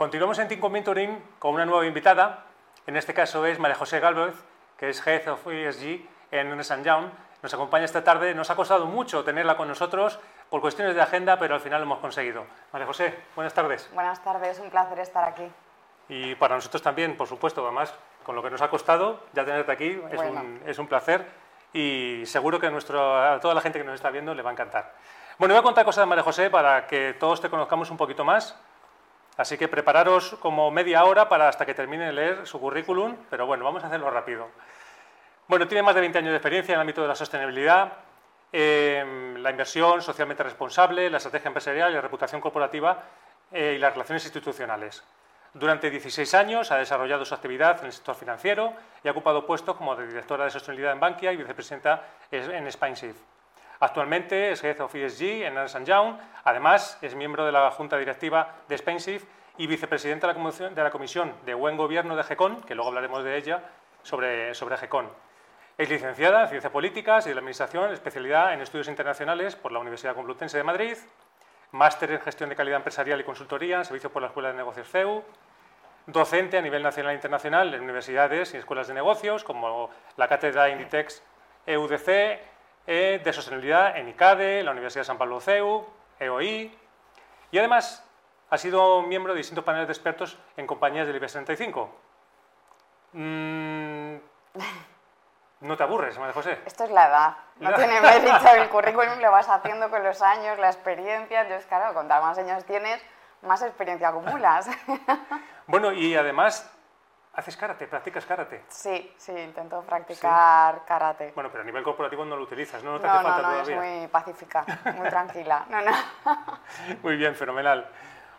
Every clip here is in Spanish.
Continuamos en Team Mentoring con una nueva invitada. En este caso es María José Galvez, que es Head of ESG en Ernst Young. Nos acompaña esta tarde. Nos ha costado mucho tenerla con nosotros por cuestiones de agenda, pero al final lo hemos conseguido. María José, buenas tardes. Buenas tardes, un placer estar aquí. Y para nosotros también, por supuesto, además, con lo que nos ha costado ya tenerte aquí, es, un, es un, placer y seguro que nuestro, a toda la gente que nos está viendo le va a encantar. Bueno, voy a contar cosas de María José para que todos te conozcamos un poquito más Así que prepararos como media hora para hasta que termine de leer su currículum, pero bueno, vamos a hacerlo rápido. Bueno, tiene más de 20 años de experiencia en el ámbito de la sostenibilidad, eh, la inversión socialmente responsable, la estrategia empresarial la reputación corporativa eh, y las relaciones institucionales. Durante 16 años ha desarrollado su actividad en el sector financiero y ha ocupado puestos como directora de sostenibilidad en Bankia y vicepresidenta en SpineSafe. Actualmente es Head of ESG en Ernst Young, además es miembro de la Junta Directiva de Spensive y vicepresidenta de la Comisión de Buen Gobierno de GECON, que luego hablaremos de ella, sobre, sobre GECON. Es licenciada en Ciencias Políticas y de la Administración, especialidad en Estudios Internacionales por la Universidad Complutense de Madrid, máster en Gestión de Calidad Empresarial y Consultoría en Servicio por la Escuela de Negocios CEU, docente a nivel nacional e internacional en universidades y escuelas de negocios, como la Cátedra Inditex EUDC, eh, de sostenibilidad en ICADE, la Universidad de San Pablo CEU, EOI, y además ha sido miembro de distintos paneles de expertos en compañías del IBEX 35. Mm, no te aburres, María José. Esto es la edad. No tiene mérito el currículum, lo vas haciendo con los años, la experiencia. Entonces, claro, cuanto más años tienes, más experiencia acumulas. Bueno, y además ¿Haces karate? ¿Practicas karate? Sí, sí, intento practicar karate. Bueno, pero a nivel corporativo no lo utilizas, ¿no? No te hace falta no, no, es muy pacífica, muy tranquila. No, no. muy bien, fenomenal.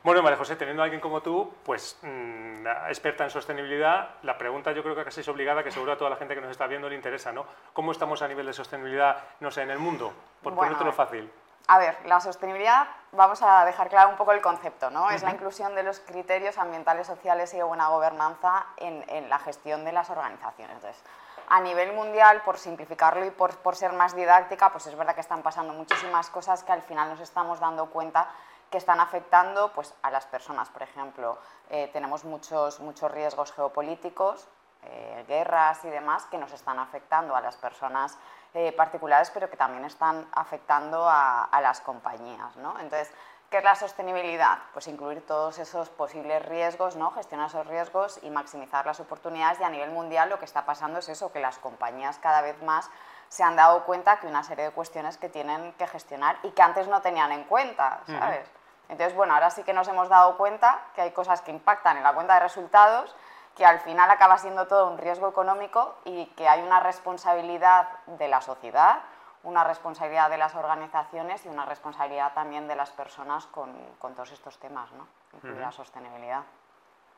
Bueno, María José, teniendo a alguien como tú, pues mm, experta en sostenibilidad, la pregunta yo creo que casi es obligada, que seguro a toda la gente que nos está viendo le interesa, ¿no? ¿Cómo estamos a nivel de sostenibilidad, no sé, en el mundo? Por bueno, ponértelo fácil. A ver, la sostenibilidad, vamos a dejar claro un poco el concepto, ¿no? Es la inclusión de los criterios ambientales, sociales y de buena gobernanza en, la gestión de las organizaciones. Entonces, a nivel mundial, por simplificarlo y por, ser más didáctica, pues es verdad que están pasando muchísimas cosas que al final nos estamos dando cuenta que están afectando pues, a las personas. Por ejemplo, eh, tenemos muchos, muchos riesgos geopolíticos, eh, guerras y demás, que nos están afectando a las personas eh, particulares, pero que también están afectando a, las compañías. ¿no? Entonces, ¿qué es la sostenibilidad? Pues incluir todos esos posibles riesgos, ¿no? gestionar esos riesgos y maximizar las oportunidades. Y a nivel mundial lo que está pasando es eso, que las compañías cada vez más se han dado cuenta que una serie de cuestiones que tienen que gestionar y que antes no tenían en cuenta, ¿sabes? Entonces, bueno, ahora sí que nos hemos dado cuenta que hay cosas que impactan en la cuenta de resultados que al final acaba siendo todo un riesgo económico y que hay una responsabilidad de la sociedad, una responsabilidad de las organizaciones y una responsabilidad también de las personas con, con todos estos temas, ¿no? incluida la sostenibilidad.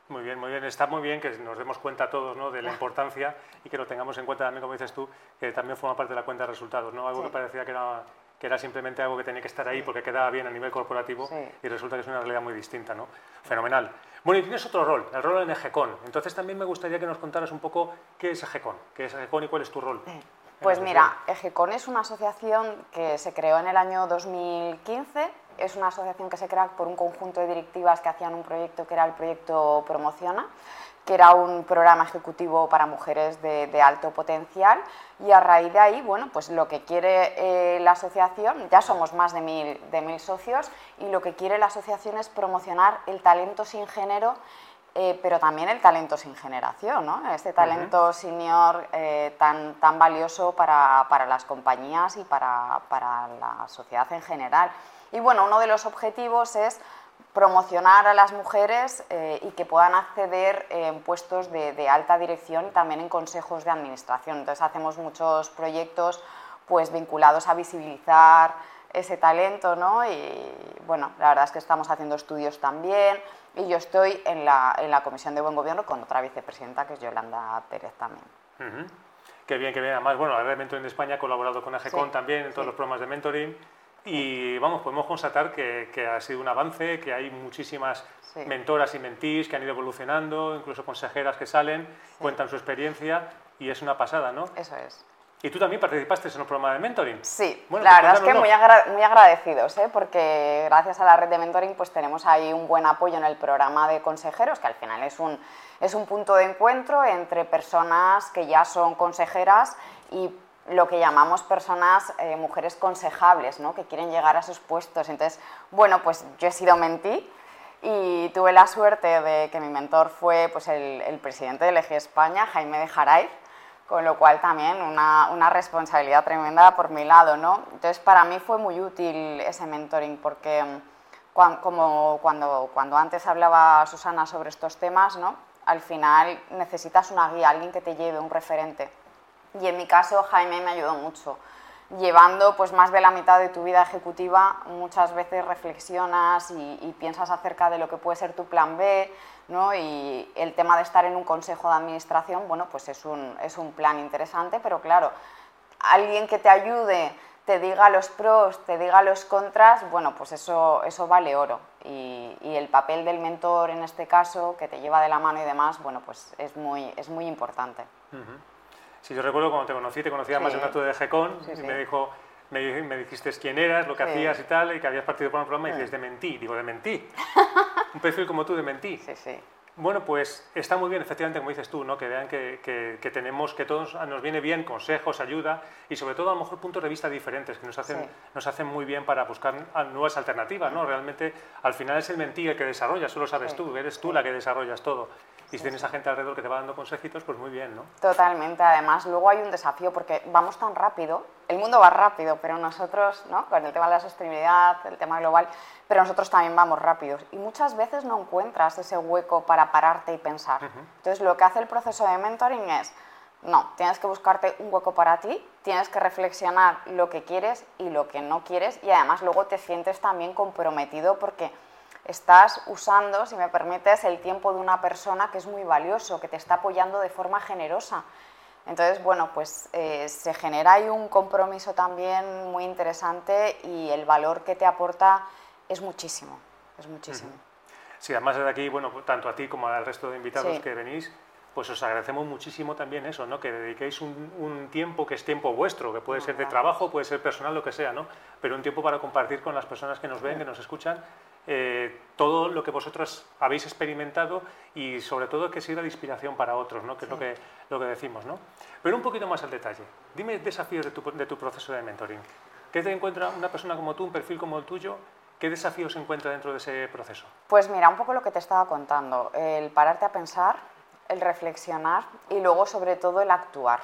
Muy bien, muy bien. Está muy bien que nos demos cuenta todos ¿no? de la importancia y que lo tengamos en cuenta también, como dices tú, que también forma parte de la cuenta de resultados, ¿no? Algo que parecía que era, que era simplemente algo que tenía que estar ahí porque quedaba bien a nivel corporativo y resulta que es una realidad muy distinta, ¿no? Fenomenal. Bueno, y tienes otro rol, el rol en EGECON. Entonces también me gustaría que nos contaras un poco qué es EGECON, qué es EGECON y cuál es tu rol. Pues mira, EGECON es una asociación que se creó en el año 2015. Es una asociación que se crea por un conjunto de directivas que hacían un proyecto que era el proyecto Promociona que era un programa ejecutivo para mujeres de, alto potencial y a raíz de ahí, bueno, pues lo que quiere eh, la asociación, ya somos más de mil, de mil socios y lo que quiere la asociación es promocionar el talento sin género eh, pero también el talento sin generación, ¿no? este talento senior eh, tan, tan valioso para, para, las compañías y para, para la sociedad en general. Y bueno, uno de los objetivos es promocionar a las mujeres eh, y que puedan acceder en puestos de, alta dirección y también en consejos de administración. Entonces hacemos muchos proyectos pues, vinculados a visibilizar ese talento ¿no? y bueno, la verdad es que estamos haciendo estudios también y yo estoy en la, en la Comisión de Buen Gobierno con otra vicepresidenta que es Yolanda Pérez también. Qué bien, qué bien. Además, bueno, la Mentoring de España ha colaborado con AGECON también en todos los programas de mentoring y vamos, podemos constatar que, que, ha sido un avance, que hay muchísimas mentoras y mentís que han ido evolucionando, incluso consejeras que salen, cuentan su experiencia y es una pasada, ¿no? Eso es. Y tú también participaste en un programa de mentoring. Sí, la pues verdad es que muy, muy agradecidos, ¿eh? porque gracias a la red de mentoring pues tenemos ahí un buen apoyo en el programa de consejeros, que al final es un, es un punto de encuentro entre personas que ya son consejeras y lo que llamamos personas, eh, mujeres consejables, ¿no? que quieren llegar a sus puestos. Entonces, bueno, pues yo he sido mentí y tuve la suerte de que mi mentor fue pues, el, el presidente del Eje España, Jaime de Jaray, con lo cual también una, una, responsabilidad tremenda por mi lado, ¿no? Entonces para mí fue muy útil ese mentoring porque mm, cuando, como cuando, cuando antes hablaba Susana sobre estos temas, ¿no? Al final necesitas una guía, alguien que te lleve, un referente. Y en mi caso Jaime me ayudó mucho. Llevando pues más de la mitad de tu vida ejecutiva, muchas veces reflexionas y, piensas acerca de lo que puede ser tu plan B, y el tema de estar en un consejo de administración, bueno, pues es un, es un plan interesante, pero claro, alguien que te ayude, te diga los pros, te diga los contras, bueno, pues eso, eso vale oro. Y, y, el papel del mentor en este caso, que te lleva de la mano y demás, bueno, pues es muy, es muy importante. Sí, yo recuerdo cuando te conocí, te conocía más en un acto de GECON y me dijo, me, me, dijiste quién eras, lo que hacías y tal, y que habías partido por un programa y dices, de mentí. Digo, de mentí. un perfil como tú de mentí. Sí, sí. Bueno, pues está muy bien, efectivamente, como dices tú, ¿no? que vean que, que, tenemos, que todos nos viene bien consejos, ayuda y sobre todo a lo mejor puntos de vista diferentes que nos hacen, nos hacen muy bien para buscar nuevas alternativas. ¿no? Realmente al final es el mentí el que desarrolla, eso lo sabes tú, eres tú la que desarrollas todo. Y si tienes a gente alrededor que te va dando consejitos, pues muy bien, ¿no? Totalmente. Además, luego hay un desafío porque vamos tan rápido, el mundo va rápido, pero nosotros, ¿no? Con el tema de la sostenibilidad, el tema global, pero nosotros también vamos rápidos. Y muchas veces no encuentras ese hueco para pararte y pensar. Entonces, lo que hace el proceso de mentoring es, no, tienes que buscarte un hueco para ti, tienes que reflexionar lo que quieres y lo que no quieres y además luego te sientes también comprometido porque estás usando, si me permites, el tiempo de una persona que es muy valioso, que te está apoyando de forma generosa. Entonces, bueno, pues eh, se genera ahí un compromiso también muy interesante y el valor que te aporta es muchísimo, es muchísimo. Sí, además de aquí, bueno, tanto a ti como al resto de invitados que venís, pues os agradecemos muchísimo también eso, ¿no? que dediquéis un, tiempo que es tiempo vuestro, que puede ser de trabajo, puede ser personal, lo que sea, ¿no? pero un tiempo para compartir con las personas que nos ven, que nos escuchan, eh, todo lo que vosotros habéis experimentado y sobre todo que sirva de inspiración para otros, ¿no? que es lo que, lo que decimos. ¿no? Pero un poquito más al detalle, dime desafíos de tu, de tu proceso de mentoring. ¿Qué te encuentra una persona como tú, un perfil como el tuyo, ¿Qué desafíos se encuentra dentro de ese proceso? Pues mira, un poco lo que te estaba contando, el pararte a pensar, el reflexionar y luego sobre todo el actuar.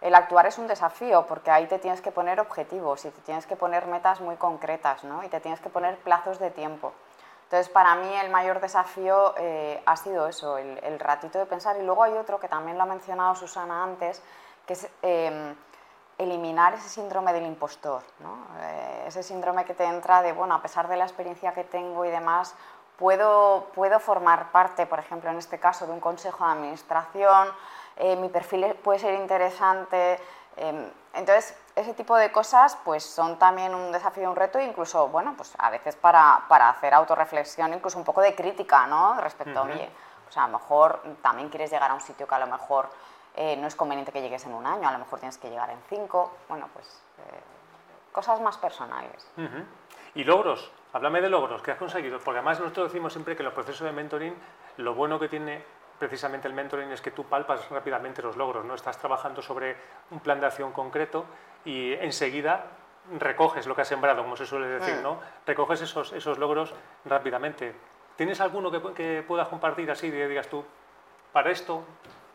El actuar es un desafío porque ahí te tienes que poner objetivos y te tienes que poner metas muy concretas ¿no? y te tienes que poner plazos de tiempo. Entonces, para mí el mayor desafío eh, ha sido eso, el, ratito de pensar. Y luego hay otro que también lo ha mencionado Susana antes, que es em, eliminar ese síndrome del impostor. ¿no? Eh, ese síndrome que te entra de, bueno, a pesar de la experiencia que tengo y demás, puedo, puedo formar parte, por ejemplo, en este caso, de un consejo de administración, eh, mi perfil puede ser interesante. Em, entonces, ese tipo de cosas pues, son también un desafío, un reto, incluso, bueno, pues a veces para, para hacer autorreflexión, incluso un poco de crítica, ¿no? Respecto a, oye, pues a lo mejor también quieres llegar a un sitio que a lo mejor eh, no es conveniente que llegues en un año, a lo mejor tienes que llegar en cinco, bueno, pues eh, cosas más personales. ¿Y logros? Háblame de logros que has conseguido, porque además nosotros decimos siempre que los procesos de mentoring, lo bueno que tiene precisamente el mentoring es que tú palpas rápidamente los logros, ¿no? Estás trabajando sobre un plan de acción concreto y enseguida recoges lo que has sembrado, como se suele decir, mm. ¿no? Recoges esos, esos logros rápidamente. ¿Tienes alguno que, que puedas compartir así, que digas tú, para esto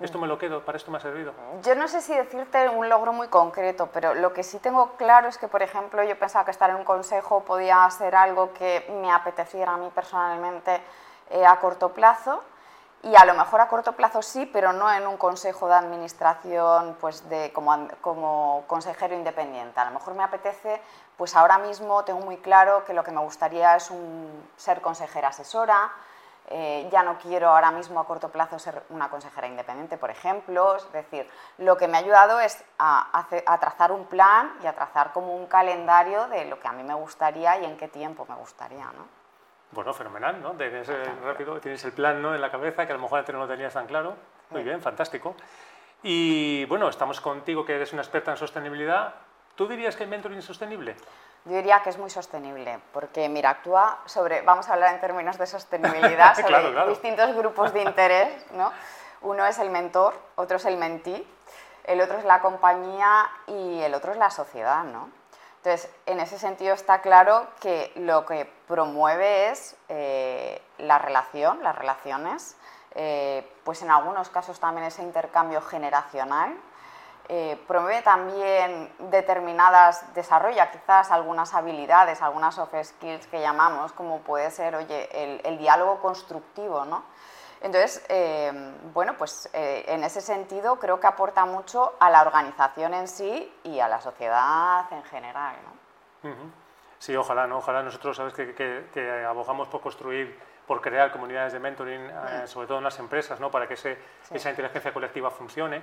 esto me lo quedo, para esto me ha servido. Yo no sé si decirte un logro muy concreto, pero lo que sí tengo claro es que, por ejemplo, yo pensaba que estar en un consejo podía ser algo que me apeteciera a mí personalmente eh, a corto plazo. Y a lo mejor a corto plazo sí, pero no en un consejo de administración pues de, como, como consejero independiente. A lo mejor me apetece, pues ahora mismo tengo muy claro que lo que me gustaría es un, ser consejera asesora, eh, ya no quiero ahora mismo a corto plazo ser una consejera independiente, por ejemplo. Es decir, lo que me ha ayudado es a, trazar un plan y a trazar como un calendario de lo que a mí me gustaría y en qué tiempo me gustaría. ¿no? Bueno, fenomenal, ¿no? rápido, tienes el plan ¿no? en la cabeza que a lo mejor antes no lo tenías tan claro. Muy bien, fantástico. Y bueno, estamos contigo que eres una experta en sostenibilidad. ¿Tú dirías que el mentoring es sostenible? Yo diría que es muy sostenible, porque mira, actúa sobre, vamos a hablar en términos de sostenibilidad, sobre distintos grupos de interés, ¿no? Uno es el mentor, otro es el mentí, el otro es la compañía y el otro es la sociedad, ¿no? Entonces, en ese sentido está claro que lo que promueve es eh, la relación, las relaciones, eh, pues en algunos casos también ese intercambio generacional, eh, promueve también determinadas, desarrolla quizás algunas habilidades, algunas soft skills que llamamos, como puede ser, oye, el, diálogo constructivo, ¿no? Entonces, eh, bueno, pues eh, en ese sentido creo que aporta mucho a la organización en sí y a la sociedad en general, ¿no? Sí, ojalá, ¿no? Ojalá nosotros, sabes, que, que, abogamos por construir, por crear comunidades de mentoring, mm. sobre todo en las empresas, ¿no? Para que esa inteligencia colectiva funcione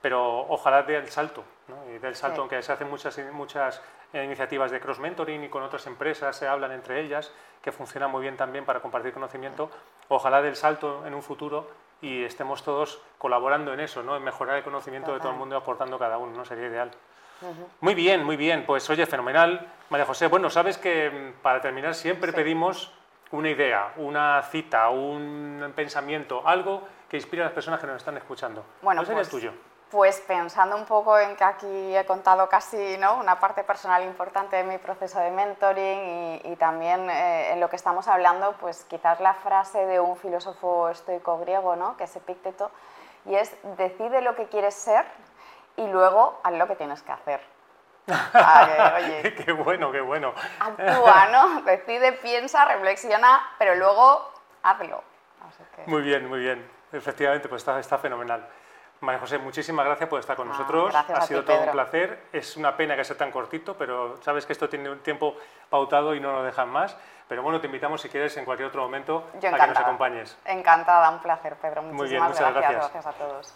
pero ojalá dé el salto, ¿no? y dé el salto, aunque se hacen muchas, muchas iniciativas de cross-mentoring y con otras empresas se hablan entre ellas, que funcionan muy bien también para compartir conocimiento, ojalá dé el salto en un futuro y estemos todos colaborando en eso, ¿no? en mejorar el conocimiento de todo el mundo y aportando cada uno, ¿no? sería ideal. Muy bien, muy bien, pues oye, fenomenal. María José, bueno, sabes que mm, para terminar siempre pedimos una idea, una cita, un pensamiento, algo que inspire a las personas que nos están escuchando. Bueno, ¿Cuál sería el pues tuyo? Pues pensando un poco en que aquí he contado casi ¿no? una parte personal importante de mi proceso de mentoring y, también eh, en lo que estamos hablando, pues quizás la frase de un filósofo estoico griego, ¿no? que es Epicteto, y es decide lo que quieres ser y luego haz lo que tienes que hacer. oye, qué bueno, qué bueno. Actúa, ¿no? Decide, piensa, reflexiona, pero luego hazlo. Muy bien, muy bien. Efectivamente, pues está, está fenomenal. María José, muchísimas gracias por estar con ah, nosotros. ha sido todo un placer. Es una pena que sea tan cortito, pero sabes que esto tiene un tiempo pautado y no lo dejan más. Pero bueno, te invitamos si quieres en cualquier otro momento a que nos acompañes. Encantada, un placer, Pedro. Muchísimas Muy bien, muchas gracias. gracias a todos.